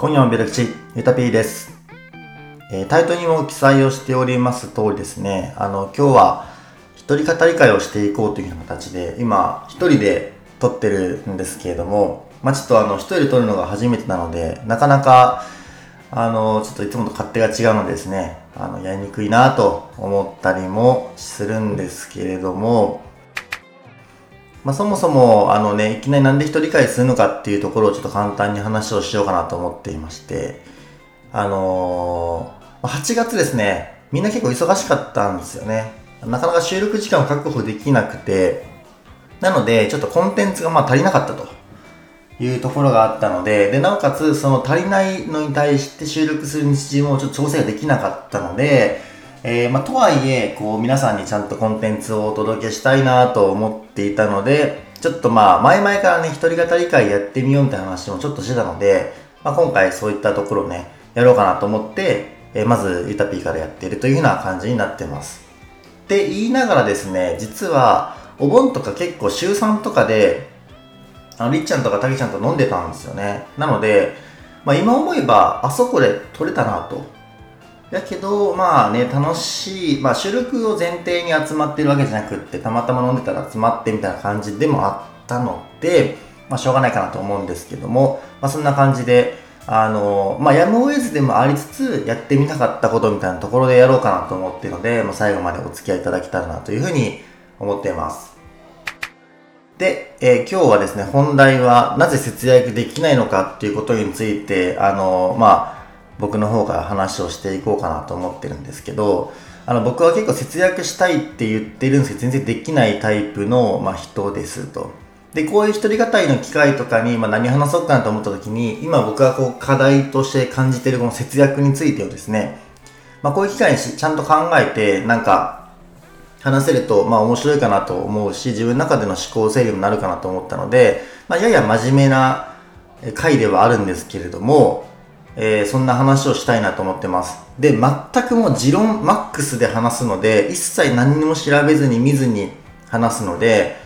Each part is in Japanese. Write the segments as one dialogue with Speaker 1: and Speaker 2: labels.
Speaker 1: 今夜もベルクチ、ゆたぴーです。えー、タイトルにも記載をしております通りですね、あの、今日は一人語り会をしていこうという形で、今、一人で撮ってるんですけれども、まあ、ちょっとあの、一人で撮るのが初めてなので、なかなか、あの、ちょっといつもと勝手が違うのでですね、あの、やりにくいなと思ったりもするんですけれども、まあ、そもそも、あのね、いきなりなんで一人会するのかっていうところをちょっと簡単に話をしようかなと思っていまして、あのー、8月ですね、みんな結構忙しかったんですよね。なかなか収録時間を確保できなくて、なので、ちょっとコンテンツがまあ足りなかったというところがあったので、で、なおかつ、その足りないのに対して収録する日時もちょっと調整ができなかったので、えー、まあ、とはいえ、こう、皆さんにちゃんとコンテンツをお届けしたいなと思っていたので、ちょっとまあ、前々からね、一人語り会やってみようみたいな話もちょっとしてたので、まあ、今回そういったところね、やろうかなと思って、えー、まず、ゆたぴーからやっているというような感じになってます。って言いながらですね、実は、お盆とか結構週3とかで、あの、りっちゃんとかたけちゃんと飲んでたんですよね。なので、まあ今思えば、あそこで撮れたなと。だけど、まあね、楽しい、まあ収録を前提に集まってるわけじゃなくって、たまたま飲んでたら集まってみたいな感じでもあったので、まあしょうがないかなと思うんですけども、まあそんな感じで、あの、まあやむを得ずでもありつつ、やってみたかったことみたいなところでやろうかなと思ってるので、まあ最後までお付き合いいただけたらなというふうに思っています。で、えー、今日はですね、本題はなぜ節約できないのかっていうことについて、あの、まあ、僕の方から話をしていこうかなと思ってるんですけど、あの僕は結構節約したいって言ってるんですけど、全然できないタイプの、まあ、人ですと。で、こういう一人語りの機会とかに、まあ、何話そうかなと思った時に、今僕がこう課題として感じてるこの節約についてをですね、まあ、こういう機会にちゃんと考えて、なんか、話せると、まあ面白いかなと思うし、自分の中での思考整理になるかなと思ったので、まあやや真面目な回ではあるんですけれども、えー、そんな話をしたいなと思ってます。で、全くもう持論マックスで話すので、一切何にも調べずに見ずに話すので、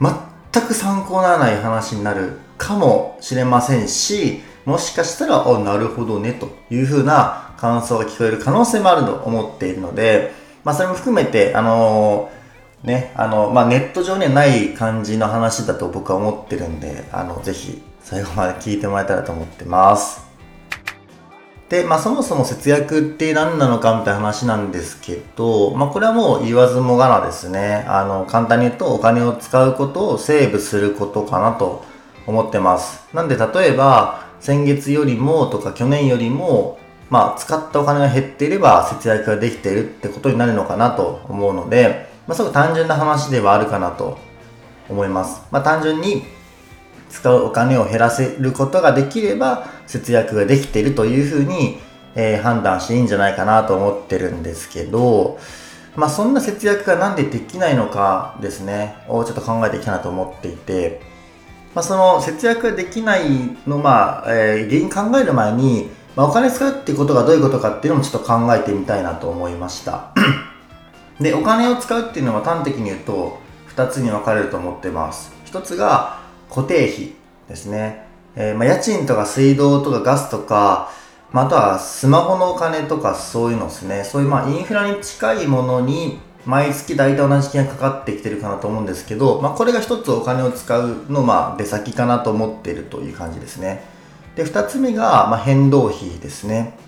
Speaker 1: 全く参考にならない話になるかもしれませんし、もしかしたら、あ、なるほどね、というふうな感想が聞こえる可能性もあると思っているので、まあ、それも含めて、あのー、ね、あの、まあ、ネット上にはない感じの話だと僕は思ってるんで、あの、ぜひ、最後まで聞いてもらえたらと思ってます。で、まあそもそも節約って何なのかみたいな話なんですけど、まあこれはもう言わずもがなですね。あの、簡単に言うとお金を使うことをセーブすることかなと思ってます。なんで例えば、先月よりもとか去年よりも、まあ使ったお金が減っていれば節約ができているってことになるのかなと思うので、まあすごく単純な話ではあるかなと思います。まあ単純に使うお金を減らせることができれば節約ができているというふうに、えー、判断していいんじゃないかなと思ってるんですけど、まあそんな節約がなんでできないのかですね、をちょっと考えていきたいなと思っていて、まあその節約ができないの、まあ、えー、原因考える前に、まあ、お金使うってことがどういうことかっていうのもちょっと考えてみたいなと思いました。で、お金を使うっていうのは端的に言うと2つに分かれると思ってます。1つが固定費ですね。えー、まあ、家賃とか水道とかガスとか、まあ、あとはスマホのお金とかそういうのですね。そういうまあインフラに近いものに毎月大体同じ金がかかってきてるかなと思うんですけど、まあ、これが一つお金を使うのまあ出先かなと思ってるという感じですね。で、二つ目がまあ変動費ですね。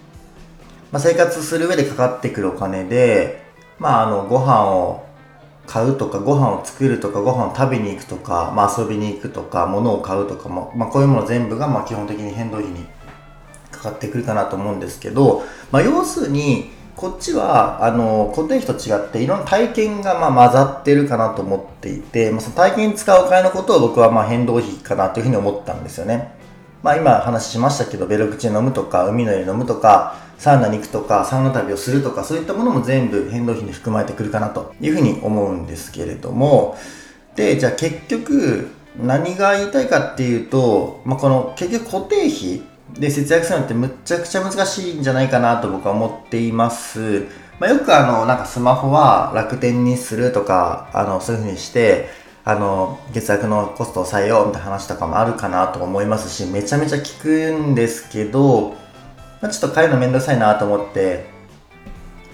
Speaker 1: まあ、生活する上でかかってくるお金で、まあ、あのご飯を買うとかご飯を作るとかご飯を食べに行くとか、まあ、遊びに行くとか物を買うとかも、まあ、こういうもの全部がま基本的に変動費にかかってくるかなと思うんですけど、まあ、要するにこっちはあの固定費と違っていろんな体験がま混ざってるかなと思っていて、まあ、その体験に使うお金のことを僕はま変動費かなというふうに思ったんですよね。まあ、今話しましたけどベルクチ飲むとか海の家飲むとかサウナに行くとか、サウナ旅をするとか、そういったものも全部変動費に含まれてくるかなというふうに思うんですけれども、で、じゃあ結局、何が言いたいかっていうと、まあ、この結局固定費で節約するのってむちゃくちゃ難しいんじゃないかなと僕は思っています。まあ、よくあの、なんかスマホは楽天にするとか、あの、そういうふうにして、あの、月額のコストを抑えようみたいな話とかもあるかなと思いますし、めちゃめちゃ聞くんですけど、ま、ちょっと変えるのめんどくさいなと思って、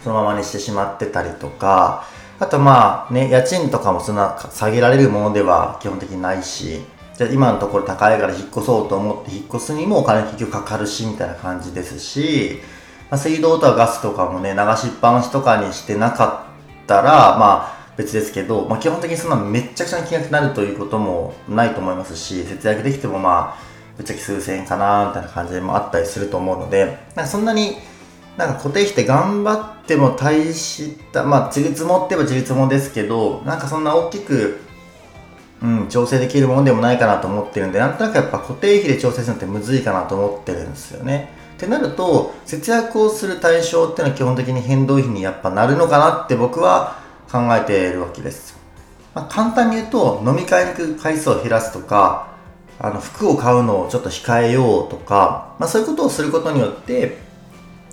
Speaker 1: そのままにしてしまってたりとか、あとまあね、家賃とかもそんな下げられるものでは基本的にないし、じゃ今のところ高いから引っ越そうと思って引っ越すにもお金結局かかるしみたいな感じですし、まあ、水道とかガスとかもね、流しっぱなしとかにしてなかったら、まあ別ですけど、まあ基本的にそんなめちゃくちゃな金額になるということもないと思いますし、節約できてもまあ、ぶっちゃけ数千円かなみたいな感じもあったりすると思うので、なんかそんなになんか固定費って頑張っても大した、まあ、自立もって言えば自立もですけど、なんかそんな大きく、うん、調整できるものでもないかなと思ってるんで、なんとなくやっぱ固定費で調整するのってむずいかなと思ってるんですよね。ってなると、節約をする対象っていうのは基本的に変動費にやっぱなるのかなって僕は考えているわけです。まあ、簡単に言うと、飲み会に行く回数を減らすとか、あの服を買うのをちょっと控えようとか、まあ、そういうことをすることによって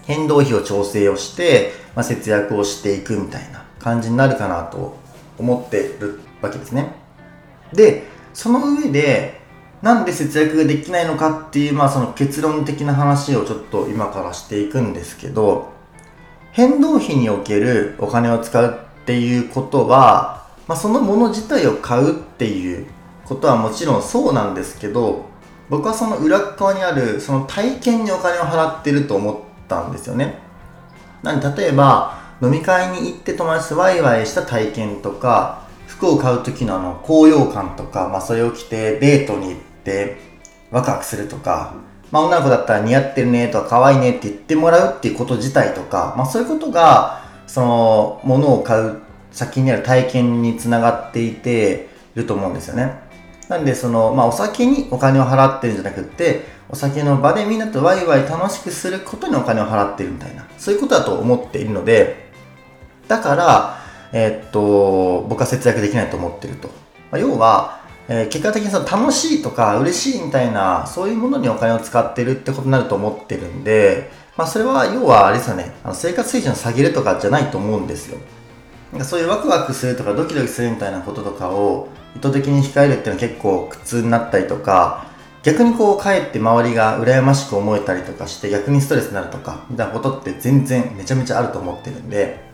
Speaker 1: 変動費を調整をして、まあ、節約をしていくみたいな感じになるかなと思ってるわけですね。で、その上で、なんで節約ができないのかっていう、まあその結論的な話をちょっと今からしていくんですけど、変動費におけるお金を使うっていうことは、まあ、そのもの自体を買うっていうことはもちろんそうなんですけど、僕はその裏側にあるその体験にお金を払ってると思ったんですよね。なんで例えば飲み会に行って友達とワイワイした体験とか服を買う時のあの高揚感とか、まあ、それを着てデートに行ってワクワクするとか、まあ、女の子だったら似合ってるねとか可愛いねって言ってもらうっていうこと自体とか、まあ、そういうことがその物を買う先にある体験につながっていていると思うんですよね。なんでその、まあ、お酒にお金を払ってるんじゃなくってお酒の場でみんなとワイワイ楽しくすることにお金を払ってるみたいな、そういうことだと思っているので、だから、えー、っと、僕は節約できないと思ってると。まあ、要は、えー、結果的にその楽しいとか嬉しいみたいな、そういうものにお金を使ってるってことになると思ってるんで、まあ、それは要はあれですよね、あの生活水準を下げるとかじゃないと思うんですよ。なんかそういうワクワクするとかドキドキするみたいなこととかを意図的に控えるっていうのは結構苦痛になったりとか、逆にこう帰って周りが羨ましく思えたりとかして逆にストレスになるとかみたいなことって全然めちゃめちゃあると思ってるんで。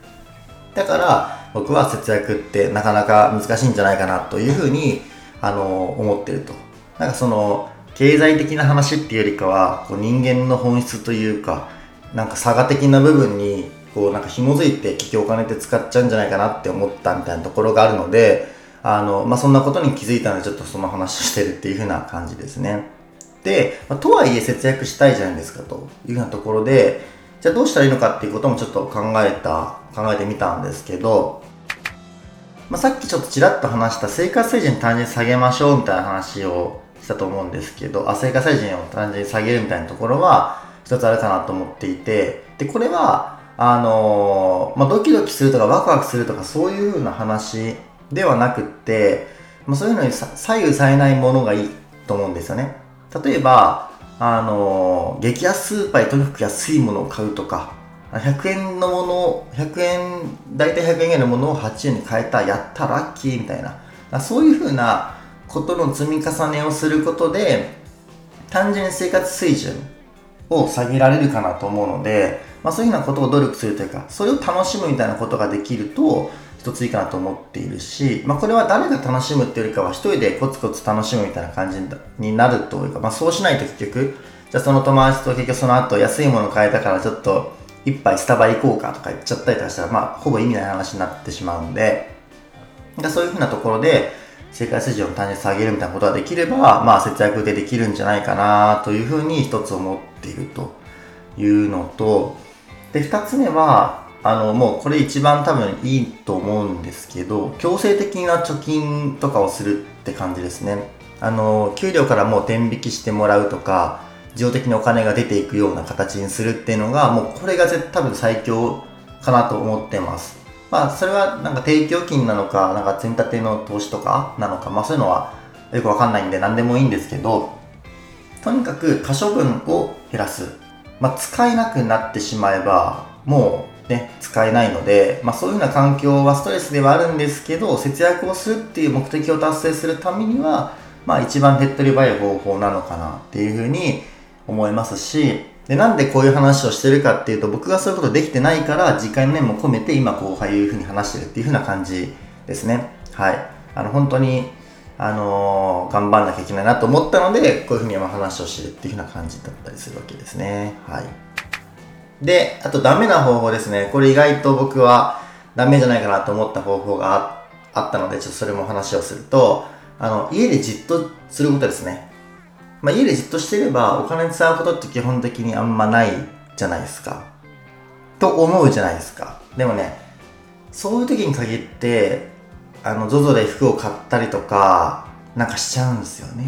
Speaker 1: だから僕は節約ってなかなか難しいんじゃないかなというふうにあの思ってると。なんかその経済的な話っていうよりかはこう人間の本質というかなんか差が的な部分にこうなんか紐づいて結局お金って使っちゃうんじゃないかなって思ったみたいなところがあるのであの、まあ、そんなことに気づいたので、ちょっとその話をしてるっていう風な感じですね。で、まあ、とはいえ節約したいじゃないですかというようなところで、じゃあどうしたらいいのかっていうこともちょっと考えた、考えてみたんですけど、まあ、さっきちょっとちらっと話した生活水準単純に下げましょうみたいな話をしたと思うんですけど、あ生活水準を単純に下げるみたいなところは一つあるかなと思っていて、で、これは、あのー、まあ、ドキドキするとかワクワクするとかそういう風な話ではなくって、まあ、そういうのに左右されないものがいいと思うんですよね。例えば、あの、激安スーパーでとにかく安いものを買うとか、100円のもの、100円、大体100円ぐらいのものを8円に変えた、やったラッキーみたいな、そういうふうなことの積み重ねをすることで、単純に生活水準を下げられるかなと思うので、まあ、そういうふうなことを努力するというか、それを楽しむみたいなことができると、一ついいかなと思っているし、まあ、これは誰が楽しむっていうよりかは一人でコツコツ楽しむみたいな感じになるというか、まあ、そうしないと結局じゃあその友達と結局その後安いもの買えたからちょっと一杯スタバ行こうかとか言っちゃったりとかしたらまあほぼ意味ない話になってしまうんでそういうふうなところで生活水準を単純に下げるみたいなことができればまあ節約でできるんじゃないかなというふうに一つ思っているというのとで二つ目はあのもうこれ一番多分いいと思うんですけど強制的な貯金とかをするって感じですね。あの給料からもう天引きしてもらうとか自動的にお金が出ていくような形にするっていうのがもうこれが多分最強かなと思ってます。まあそれはなんか定期預金なのかなんか積み立ての投資とかなのかまあそういうのはよくわかんないんで何でもいいんですけどとにかく可処分を減らす。まあ使えなくなってしまえばもうね、使えないので、まあ、そういうような環境はストレスではあるんですけど節約をするっていう目的を達成するためには、まあ、一番手っ取り早い方法なのかなっていうふうに思いますしでなんでこういう話をしてるかっていうと僕がそういうことできてないから自戒の念も込めて今こういうふうに話してるっていうふうな感じですねはいあの本当にあのー、頑張んなきゃいけないなと思ったのでこういうふうに話をしてるっていうふうな感じだったりするわけですねはいで、あとダメな方法ですね。これ意外と僕はダメじゃないかなと思った方法があったので、ちょっとそれも話をすると、あの、家でじっとすることですね。まあ、家でじっとしてればお金使うことって基本的にあんまないじゃないですか。と思うじゃないですか。でもね、そういう時に限って、あの、ZOZO で服を買ったりとか、なんかしちゃうんですよね。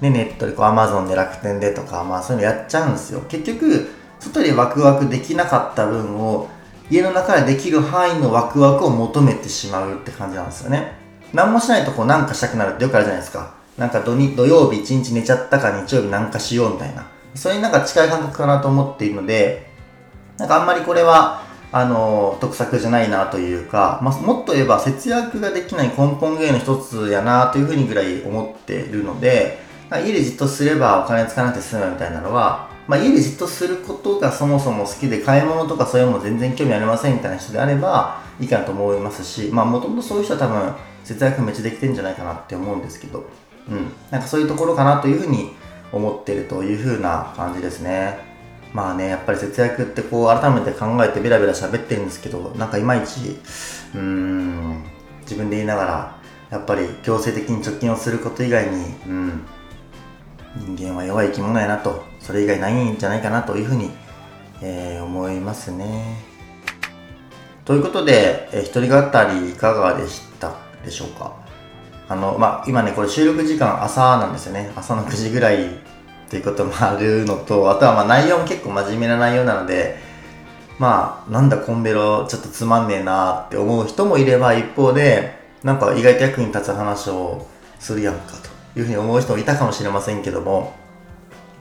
Speaker 1: で、ネットでこう Amazon で楽天でとか、まあそういうのやっちゃうんですよ。結局、外でワクワクできなかった分を家の中でできる範囲のワクワクを求めてしまうって感じなんですよね何もしないとこうなんかしたくなるってよくあるじゃないですかなんか土土曜日一日寝ちゃったか日曜日なんかしようみたいな。それになんか近い感覚かなと思っているのでなんかあんまりこれはあの得策じゃないなというか、まあ、もっと言えば節約ができない根本原因の一つやなというふうにぐらい思っているので家でじっとすればお金使わなくて済むみたいなのはまあ、家でじっとすることがそもそも好きで買い物とかそういうのも全然興味ありませんみたいな人であればいいかなと思いますしまあもともとそういう人は多分節約めっちゃできてるんじゃないかなって思うんですけど。うん。なんかそういうところかなというふうに思ってるというふうな感じですね。まあねやっぱり節約ってこう改めて考えてベラベラ喋ってるんですけどなんかいまいちうん自分で言いながらやっぱり強制的に貯金をすること以外にうん人間は弱い生き物やなとそれ以外ないんじゃないかなというふうに、えー、思いますね。ということで、えー、一人語りいかがでしたでしょうか？あのまあ今ねこれ収録時間朝なんですよね。朝の9時ぐらいということもあるのとあとはまあ内容も結構真面目な内容なのでまあなんだコンベロちょっとつまんねえなって思う人もいれば一方でなんか意外と役に立つ話をするやんかというふうに思う人もいたかもしれませんけども、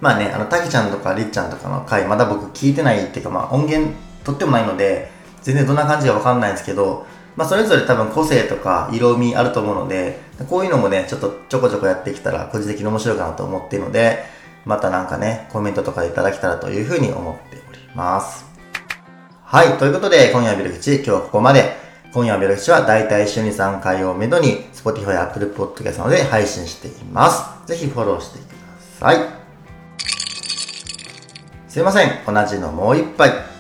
Speaker 1: まあね、あの、たけちゃんとかりっちゃんとかの回、まだ僕聞いてないっていうか、まあ音源取ってもないので、全然どんな感じかわかんないんですけど、まあそれぞれ多分個性とか色味あると思うので、こういうのもね、ちょっとちょこちょこやってきたら個人的に面白いかなと思っているので、またなんかね、コメントとかいただけたらというふうに思っております。はい、ということで、今夜はビル口、今日はここまで。今夜のベロ口はだいたい週に3回をめどに Spotify や Apple Podcast などで配信しています。ぜひフォローしてください。すいません。同じのもう一杯。